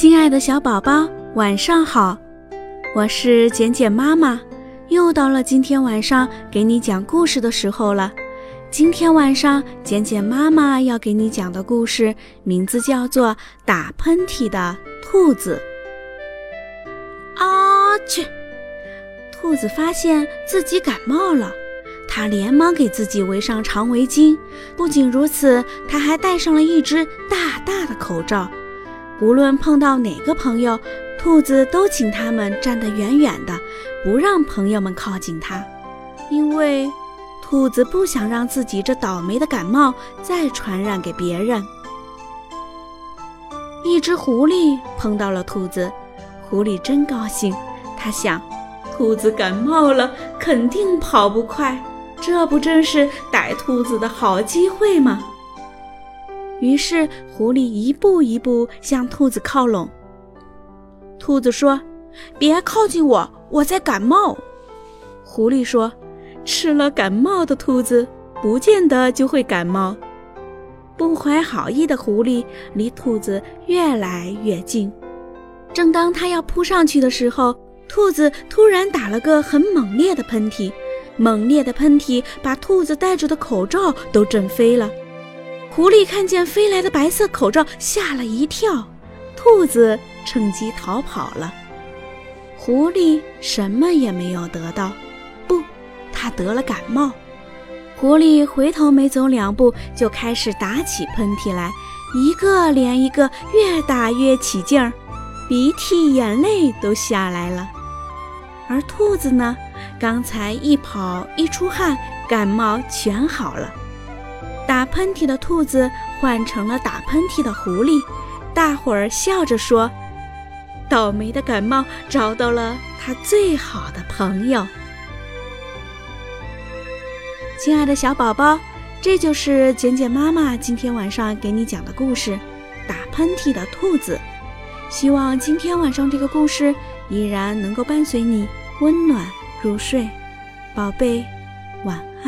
亲爱的小宝宝，晚上好！我是简简妈妈，又到了今天晚上给你讲故事的时候了。今天晚上，简简妈妈要给你讲的故事名字叫做《打喷嚏的兔子》。啊去！兔子发现自己感冒了，它连忙给自己围上长围巾。不仅如此，它还戴上了一只大大的口罩。无论碰到哪个朋友，兔子都请他们站得远远的，不让朋友们靠近它，因为兔子不想让自己这倒霉的感冒再传染给别人。一只狐狸碰到了兔子，狐狸真高兴，它想，兔子感冒了，肯定跑不快，这不正是逮兔子的好机会吗？于是，狐狸一步一步向兔子靠拢。兔子说：“别靠近我，我在感冒。”狐狸说：“吃了感冒的兔子，不见得就会感冒。”不怀好意的狐狸离兔子越来越近。正当他要扑上去的时候，兔子突然打了个很猛烈的喷嚏，猛烈的喷嚏把兔子戴着的口罩都震飞了。狐狸看见飞来的白色口罩，吓了一跳。兔子趁机逃跑了。狐狸什么也没有得到，不，它得了感冒。狐狸回头没走两步，就开始打起喷嚏来，一个连一个，越打越起劲儿，鼻涕眼泪都下来了。而兔子呢，刚才一跑一出汗，感冒全好了。打喷嚏的兔子换成了打喷嚏的狐狸，大伙儿笑着说：“倒霉的感冒找到了他最好的朋友。”亲爱的小宝宝，这就是简简妈妈今天晚上给你讲的故事《打喷嚏的兔子》。希望今天晚上这个故事依然能够伴随你温暖入睡，宝贝，晚安。